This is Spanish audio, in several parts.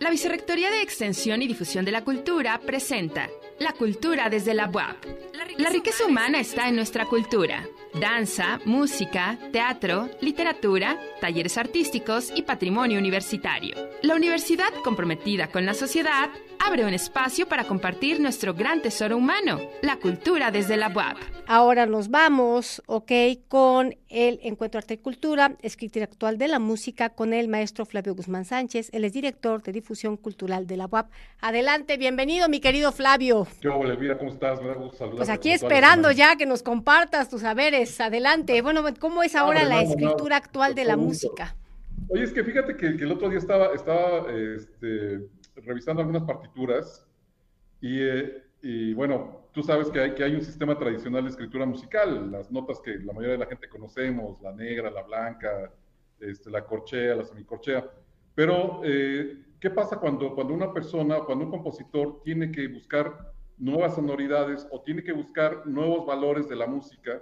La Vicerrectoría de Extensión y Difusión de la Cultura presenta La Cultura desde la UAP. La riqueza humana está en nuestra cultura. Danza, música, teatro, literatura, talleres artísticos y patrimonio universitario. La universidad comprometida con la sociedad abre un espacio para compartir nuestro gran tesoro humano, la cultura desde la UAP. Ahora nos vamos, ok, con el Encuentro Arte y Cultura, escritura actual de la música, con el maestro Flavio Guzmán Sánchez, él es director de difusión cultural de la UAP. Adelante, bienvenido, mi querido Flavio. ¿Qué Mira, ¿cómo estás? Me da gusto Pues aquí esperando ya que nos compartas tus saberes. Adelante. Bueno, ¿cómo es ahora la escritura actual de la música? Oye, es que fíjate que, el otro día estaba, estaba este, revisando algunas partituras y, eh, y, bueno, tú sabes que hay, que hay un sistema tradicional de escritura musical, las notas que la mayoría de la gente conocemos, la negra, la blanca, este, la corchea, la semicorchea, pero eh, ¿qué pasa cuando, cuando una persona, cuando un compositor tiene que buscar nuevas sonoridades o tiene que buscar nuevos valores de la música?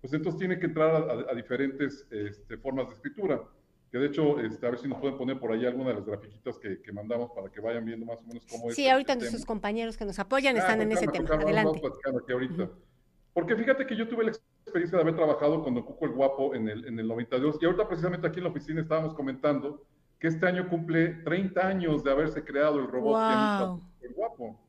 Pues entonces tiene que entrar a, a diferentes este, formas de escritura que de hecho, este, a ver si nos pueden poner por ahí alguna de las grafiquitas que, que mandamos para que vayan viendo más o menos cómo es. Sí, ahorita nuestros compañeros que nos apoyan ah, están en ese tema. Adelante. Aquí ahorita. Porque fíjate que yo tuve la experiencia de haber trabajado con Don Cuco el Guapo en el, en el 92 y ahorita precisamente aquí en la oficina estábamos comentando que este año cumple 30 años de haberse creado el robot wow. el Guapo.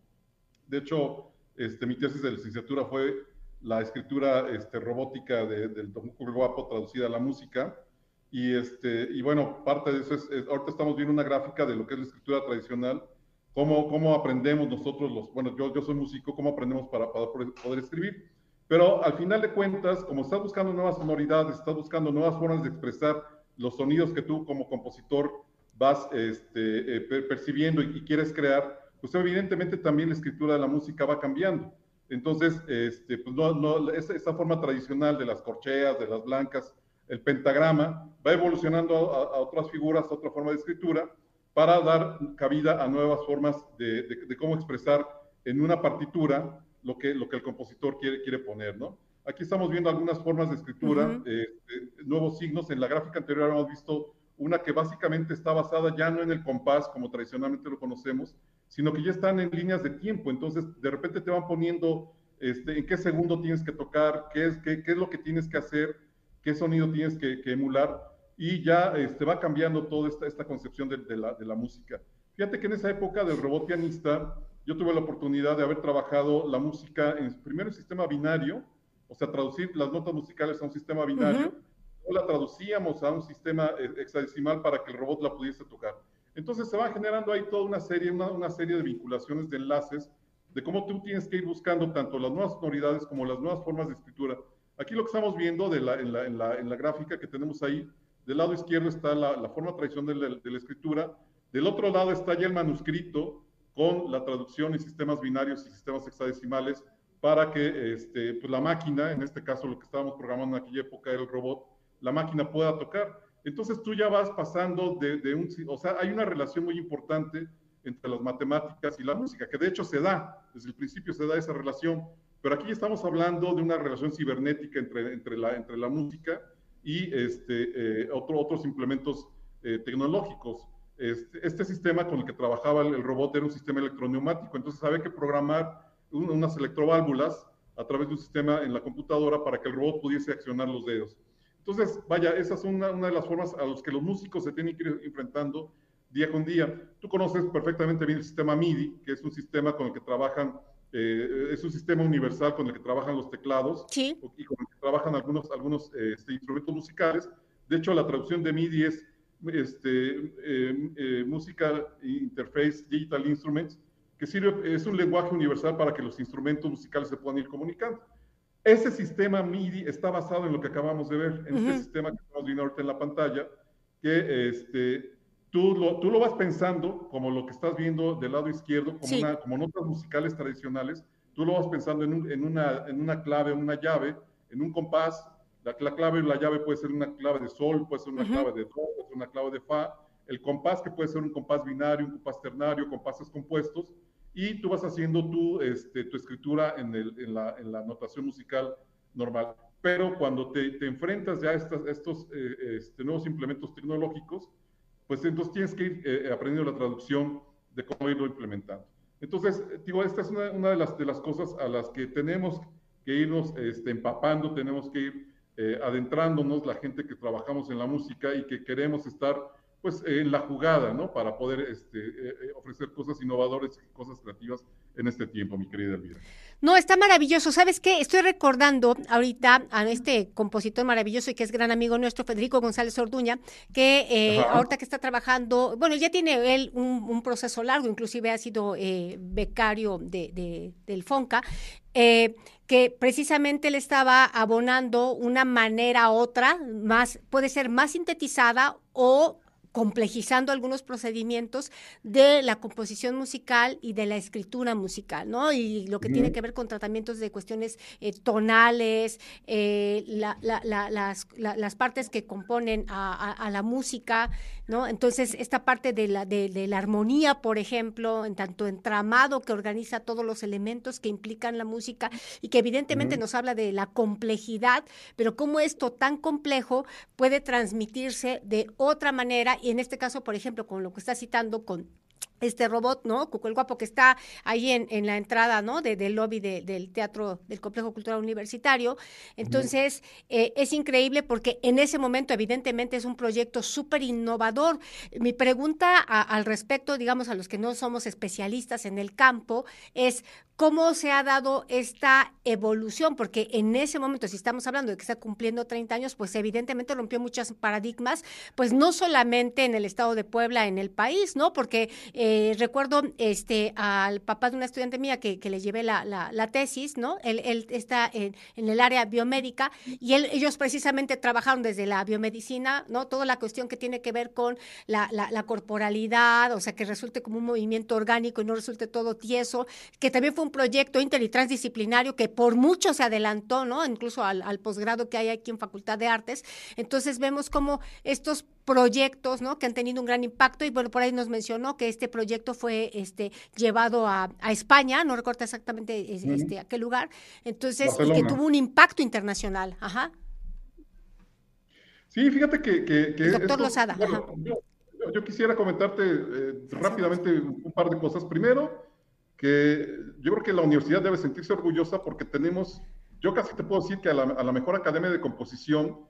De hecho, este, mi tesis de licenciatura fue la escritura este, robótica de, del Don Cuco el Guapo traducida a la música y, este, y bueno, parte de eso es, ahorita estamos viendo una gráfica de lo que es la escritura tradicional, cómo, cómo aprendemos nosotros, los, bueno, yo, yo soy músico, cómo aprendemos para, para poder escribir. Pero al final de cuentas, como estás buscando nuevas sonoridades, estás buscando nuevas formas de expresar los sonidos que tú como compositor vas este, eh, percibiendo y, quieres crear, pues evidentemente también la escritura de la música va cambiando. Entonces, este, pues no, no, esa, forma tradicional de las corcheas, de las blancas, el pentagrama, va evolucionando a, otras figuras, a otra forma de escritura, para dar cabida a nuevas formas de, cómo expresar en una partitura lo que, lo que el compositor quiere, quiere poner, ¿no? Aquí estamos viendo algunas formas de escritura, este, nuevos signos. En la gráfica anterior hemos visto una que básicamente está basada ya no en el compás, como tradicionalmente lo conocemos, sino que ya están en líneas de tiempo. Entonces, de repente te van poniendo este, en qué segundo tienes que tocar, qué es, qué, qué es lo que tienes que hacer qué sonido tienes que, emular y ya este, va cambiando toda esta, esta concepción de, la, de, la, música. Fíjate que en esa época del robot pianista, yo tuve la oportunidad de haber trabajado la música en primero en sistema binario, o sea, traducir las notas musicales a un sistema binario, o la traducíamos a un sistema eh, hexadecimal para que el robot la pudiese tocar. Entonces se va generando ahí toda una serie, una, una serie de vinculaciones, de enlaces, de cómo tú tienes que ir buscando tanto las nuevas sonoridades como las nuevas formas de escritura Aquí lo que estamos viendo de la, en, la, en, la, en, la, gráfica que tenemos ahí, del lado izquierdo está la, forma tradicional de, de la, escritura, del otro lado está ya el manuscrito con la traducción en sistemas binarios y sistemas hexadecimales para que este, pues la máquina, en este caso lo que estábamos programando en aquella época era el robot, la máquina pueda tocar. Entonces tú ya vas pasando de, de un, o sea, hay una relación muy importante entre las matemáticas y la música, que de hecho se da, desde el principio se da esa relación, pero aquí estamos hablando de una relación cibernética entre, entre, la, entre la música y este, eh, otro, otros implementos eh, tecnológicos. Este, este, sistema con el que trabajaba el, robot era un sistema electroneumático, entonces había que programar unas electroválvulas a través de un sistema en la computadora para que el robot pudiese accionar los dedos. Entonces, vaya, esa es una, una de las formas a las que los músicos se tienen que ir enfrentando día con día. Tú conoces perfectamente bien el sistema MIDI, que es un sistema con el que trabajan eh, es un sistema universal con el que trabajan los teclados y con el que trabajan algunos, algunos este, instrumentos musicales. De hecho, la traducción de MIDI es este, eh, eh, Musical Interface Digital Instruments, que sirve, es un lenguaje universal para que los instrumentos musicales se puedan ir comunicando. Ese sistema MIDI está basado en lo que acabamos de ver, en este sistema que estamos viendo ahorita en la pantalla, que este, tú lo, tú lo vas pensando como lo que estás viendo del lado izquierdo, como, una, como notas musicales tradicionales, tú lo vas pensando en, en, una, en una clave, en una llave, en un compás. La, la clave la llave puede ser una clave de sol, puede ser una clave de do, puede ser una clave de fa. El compás que puede ser un compás binario, un compás ternario, compases compuestos. Y tú vas haciendo tu, este, tu escritura en, el, en, la, en la notación musical normal. Pero cuando te, te enfrentas ya a estos, estos eh, este, nuevos implementos tecnológicos, pues entonces tienes que ir eh, aprendiendo la traducción de cómo irlo implementando. Entonces, digo, esta es una, de, las, de las cosas a las que tenemos que irnos este, empapando, tenemos que ir eh, adentrándonos la gente que trabajamos en la música y que queremos estar pues en la jugada, ¿no? Para poder este, eh, ofrecer cosas innovadoras y cosas creativas en este tiempo, mi querida Elvira. No, está maravilloso. ¿Sabes qué? Estoy recordando ahorita a este compositor maravilloso y que es gran amigo nuestro, Federico González Orduña, que eh, ahorita que está trabajando, bueno, ya tiene él un, proceso largo, inclusive ha sido eh, becario de, del FONCA, eh, que precisamente le estaba abonando una manera otra, más, puede ser más sintetizada o complejizando algunos procedimientos de la composición musical y de la escritura musical, ¿no? Y lo que tiene que ver con tratamientos de cuestiones eh, tonales, eh, las, partes que componen a, la música, ¿no? Entonces, esta parte de la, de, la armonía, por ejemplo, en tanto entramado que organiza todos los elementos que implican la música y que evidentemente nos habla de la complejidad, pero cómo esto tan complejo puede transmitirse de otra manera y en este caso, por ejemplo, con lo que está citando con este robot, ¿no? Cuco el Guapo, que está ahí en, en la entrada, ¿no? De, del lobby del Teatro del Complejo Cultural Universitario. Entonces, eh, es increíble porque en ese momento, evidentemente, es un proyecto súper innovador. Mi pregunta al respecto, digamos, a los que no somos especialistas en el campo, es cómo se ha dado esta evolución, porque en ese momento, si estamos hablando de que está cumpliendo 30 años, pues evidentemente rompió muchos paradigmas, pues no solamente en el estado de Puebla, en el país, ¿no? Porque eh, recuerdo este al papá de una estudiante mía que, le llevé la, la, tesis, ¿no? Él, él está en, el área biomédica y ellos precisamente trabajaron desde la biomedicina, ¿no? Toda la cuestión que tiene que ver con la, corporalidad, o sea, que resulte como un movimiento orgánico y no resulte todo tieso, que también fue un proyecto inter y transdisciplinario que por mucho se adelantó, ¿no? Incluso al, posgrado que hay aquí en Facultad de Artes. Entonces vemos como estos proyectos, ¿no? Que han tenido un gran impacto y bueno, por ahí nos mencionó que este proyecto fue este llevado a, España, no recuerdo exactamente este, a qué lugar, entonces, y que tuvo un impacto internacional, ajá. Sí, fíjate que... que, doctor Lozada, Yo, quisiera comentarte eh, rápidamente un par de cosas. Primero, que yo creo que la universidad debe sentirse orgullosa porque tenemos, yo casi te puedo decir que a la, mejor academia de composición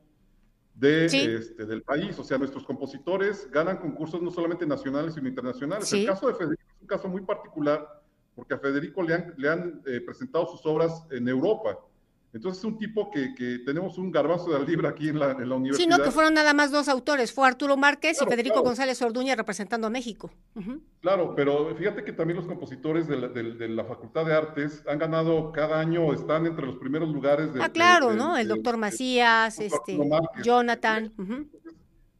de, este, del país, o sea, nuestros compositores ganan concursos no solamente nacionales, sino internacionales. El caso de Federico es un caso muy particular porque a Federico le han, le han eh, presentado sus obras en Europa. Entonces es un tipo que, que tenemos un garbazo de libra aquí en la, en la, universidad. Sí, no, que fueron nada más dos autores, fue Arturo Márquez y Federico González Orduña representando a México. Claro, pero fíjate que también los compositores de la, de, la, Facultad de Artes han ganado cada año, están entre los primeros lugares. De, ah, claro, ¿no? El doctor Macías, este, Jonathan.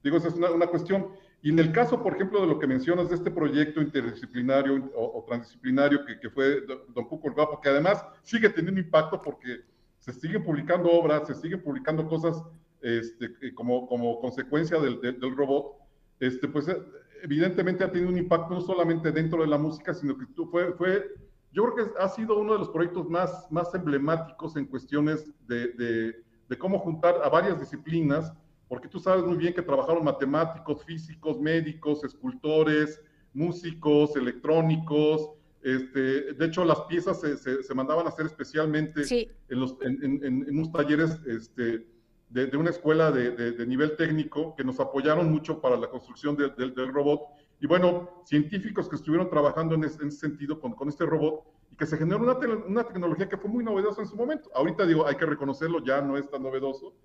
Digo, esa es una, una, cuestión. Y en el caso, por ejemplo, de lo que mencionas de este proyecto interdisciplinario o, transdisciplinario que, que, fue Don Cuco el Guapo, que además sigue teniendo impacto porque se siguen publicando obras, se siguen publicando cosas este, como, como consecuencia del, del, robot, este, pues eh, evidentemente ha tenido un impacto no solamente dentro de la música, sino que fue, fue yo creo que ha sido uno de los proyectos más, más emblemáticos en cuestiones de, de, de cómo juntar a varias disciplinas, porque tú sabes muy bien que trabajaron matemáticos, físicos, médicos, escultores, músicos, electrónicos, este, de hecho, las piezas se, se, mandaban a hacer especialmente en, los, en, en, unos talleres este, de, de, una escuela de, de, nivel técnico que nos apoyaron mucho para la construcción del robot. Y bueno, científicos que estuvieron trabajando en ese, sentido con, con, este robot y que se generó una, una, tecnología que fue muy novedosa en su momento. Ahorita digo, hay que reconocerlo, ya no es tan novedoso,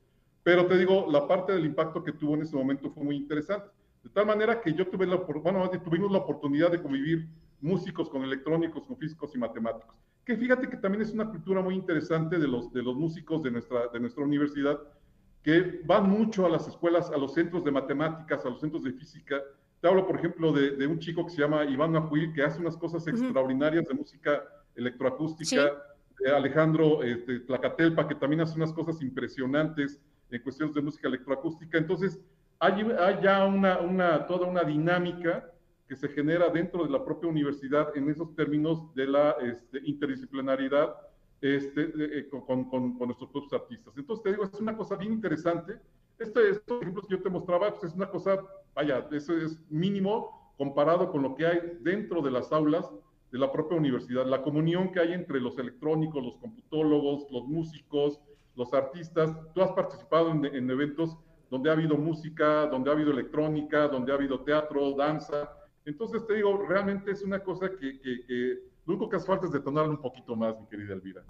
pero te digo, la parte del impacto que tuvo en ese momento fue muy interesante. De tal manera que yo tuve la, bueno, tuvimos la oportunidad de convivir músicos con electrónicos, con físicos y matemáticos. Que fíjate que también es una cultura muy interesante de los, de los músicos de nuestra, de nuestra universidad, que van mucho a las escuelas, a los centros de matemáticas, a los centros de física. Te hablo, por ejemplo, de, de un chico que se llama Iván Apuil, que hace unas cosas extraordinarias de música electroacústica. Alejandro este, Tlacatelpa, que también hace unas cosas impresionantes en cuestiones de música electroacústica. Entonces, hay, hay ya una, una, toda una dinámica que se genera dentro de la propia universidad en esos términos de la este, interdisciplinariedad este, eh, con, con, nuestros propios artistas. Entonces, te digo, es una cosa bien interesante. Este, estos ejemplos que yo te mostraba, pues es una cosa vaya, eso es mínimo comparado con lo que hay dentro de las aulas de la propia universidad, la comunión que hay entre los electrónicos, los computólogos, los músicos, los artistas. Tú has participado en, eventos donde ha habido música, donde ha habido electrónica, donde ha habido teatro, danza. Entonces te digo, realmente es una cosa que, que lo único que hace falta es un poquito más, mi querida Elvira.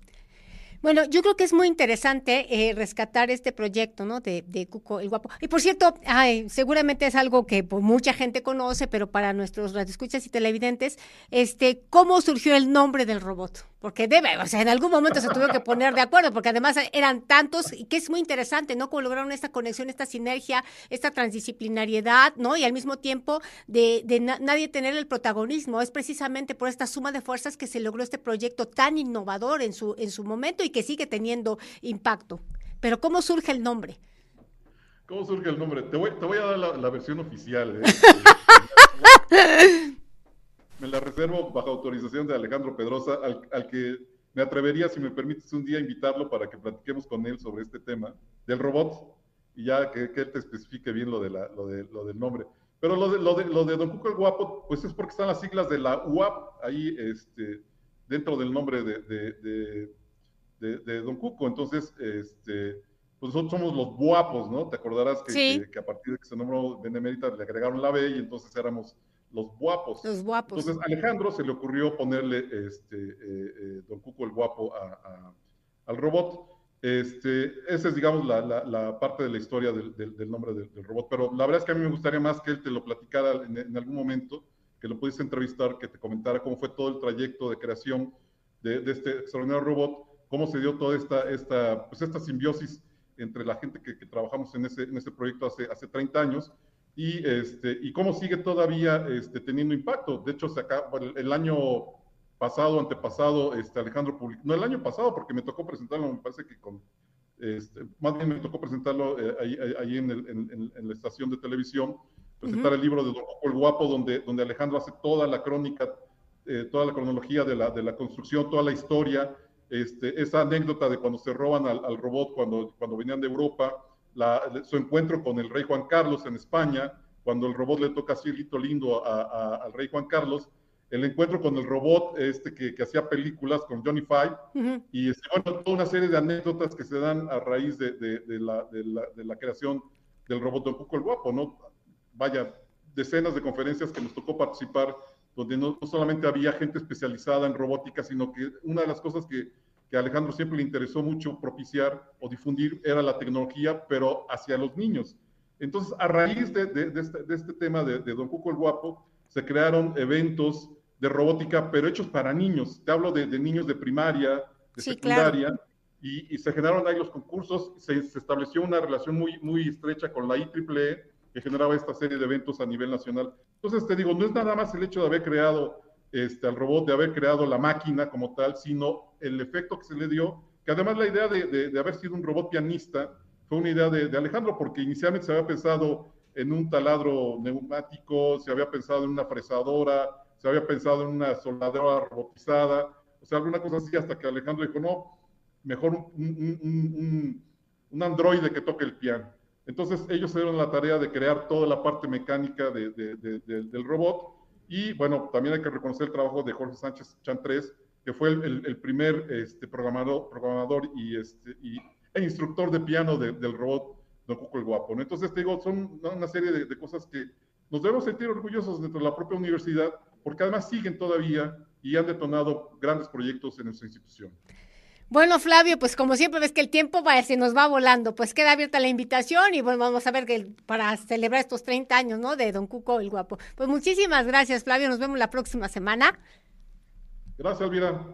Bueno, yo creo que es muy interesante eh, rescatar este proyecto, ¿no? De, de, Cuco el Guapo. Y por cierto, ay, seguramente es algo que pues, mucha gente conoce, pero para nuestros radioescuchas y televidentes, este, ¿cómo surgió el nombre del robot? Porque debe, o sea, en algún momento se tuvo que poner de acuerdo, porque además eran tantos, y que es muy interesante, ¿no? Cómo lograron esta conexión, esta sinergia, esta transdisciplinariedad, ¿no? Y al mismo tiempo de, nadie tener el protagonismo. Es precisamente por esta suma de fuerzas que se logró este proyecto tan innovador en su, en su momento y que sigue teniendo impacto. Pero ¿cómo surge el nombre? ¿Cómo surge el nombre? Te voy, te voy a dar la, versión oficial. ¿eh? me la reservo bajo autorización de Alejandro Pedrosa, al, que me atrevería, si me permites, un día invitarlo para que platiquemos con él sobre este tema del robot y ya que, él te especifique bien lo, de la, lo, de, lo del nombre. Pero lo de, lo, de, lo de Don Cuco el Guapo, pues es porque están las siglas de la UAP ahí este, dentro del nombre de, de, Don Cuco. Entonces, este, pues nosotros somos los guapos, ¿no? Te acordarás que, que, a partir de que se nombró Benemérita le agregaron la B y entonces éramos los guapos. Los guapos. Entonces, Alejandro se le ocurrió ponerle este, eh, eh, Don Cuco el guapo al robot. Este, esa es, digamos, la, parte de la historia del, nombre del, robot. Pero la verdad es que a mí me gustaría más que él te lo platicara en, algún momento, que lo pudiese entrevistar, que te comentara cómo fue todo el trayecto de creación de, este extraordinario robot, cómo se dio toda esta, esta, pues esta simbiosis entre la gente que, trabajamos en ese, en ese proyecto hace, hace 30 años y, este, y cómo sigue todavía este, teniendo impacto. De hecho, se el, año pasado, antepasado, este, Alejandro publicó, no el año pasado, porque me tocó presentarlo, me parece que con, este, más bien me tocó presentarlo eh, ahí, en, en, la estación de televisión, presentar el libro de Don el Guapo, donde, donde Alejandro hace toda la crónica, eh, toda la cronología de la, de la construcción, toda la historia, este, esa anécdota de cuando se roban al, al robot, cuando, cuando venían de Europa, su encuentro con el rey Juan Carlos en España, cuando el robot le toca cielito lindo al rey Juan Carlos, el encuentro con el robot este que, hacía películas con Johnny Five, y bueno, toda una serie de anécdotas que se dan a raíz de, la, creación del robot Don Cuco el Guapo, ¿no? Vaya, decenas de conferencias que nos tocó participar, donde no solamente había gente especializada en robótica, sino que una de las cosas que que a Alejandro siempre le interesó mucho propiciar o difundir era la tecnología, pero hacia los niños. Entonces, a raíz de, este, este, tema de, Don Cuco el Guapo, se crearon eventos de robótica, pero hechos para niños. Te hablo de, niños de primaria, de secundaria, y, se generaron ahí los concursos, se, se, estableció una relación muy, muy estrecha con la IEEE, que generaba esta serie de eventos a nivel nacional. Entonces, te digo, no es nada más el hecho de haber creado este, al robot, de haber creado la máquina como tal, sino el efecto que se le dio, que además la idea de, haber sido un robot pianista fue una idea de, Alejandro, porque inicialmente se había pensado en un taladro neumático, se había pensado en una fresadora, se había pensado en una soldadora robotizada, o sea, alguna cosa así, hasta que Alejandro dijo, no, mejor un, un, androide que toque el piano. Entonces ellos se dieron la tarea de crear toda la parte mecánica del robot y bueno, también hay que reconocer el trabajo de Jorge Sánchez Chantres, que fue el, primer este, programador, y, este, e instructor de piano del robot Don Cuco el Guapo. Entonces, te digo, son una serie de, cosas que nos debemos sentir orgullosos dentro de la propia universidad, porque además siguen todavía y han detonado grandes proyectos en nuestra institución. Bueno, Flavio, pues como siempre ves que el tiempo va, se nos va volando, pues queda abierta la invitación y bueno, vamos a ver que para celebrar estos 30 años, ¿no? De Don Cuco el Guapo. Pues muchísimas gracias, Flavio, nos vemos la próxima semana. Gracias, Elvira.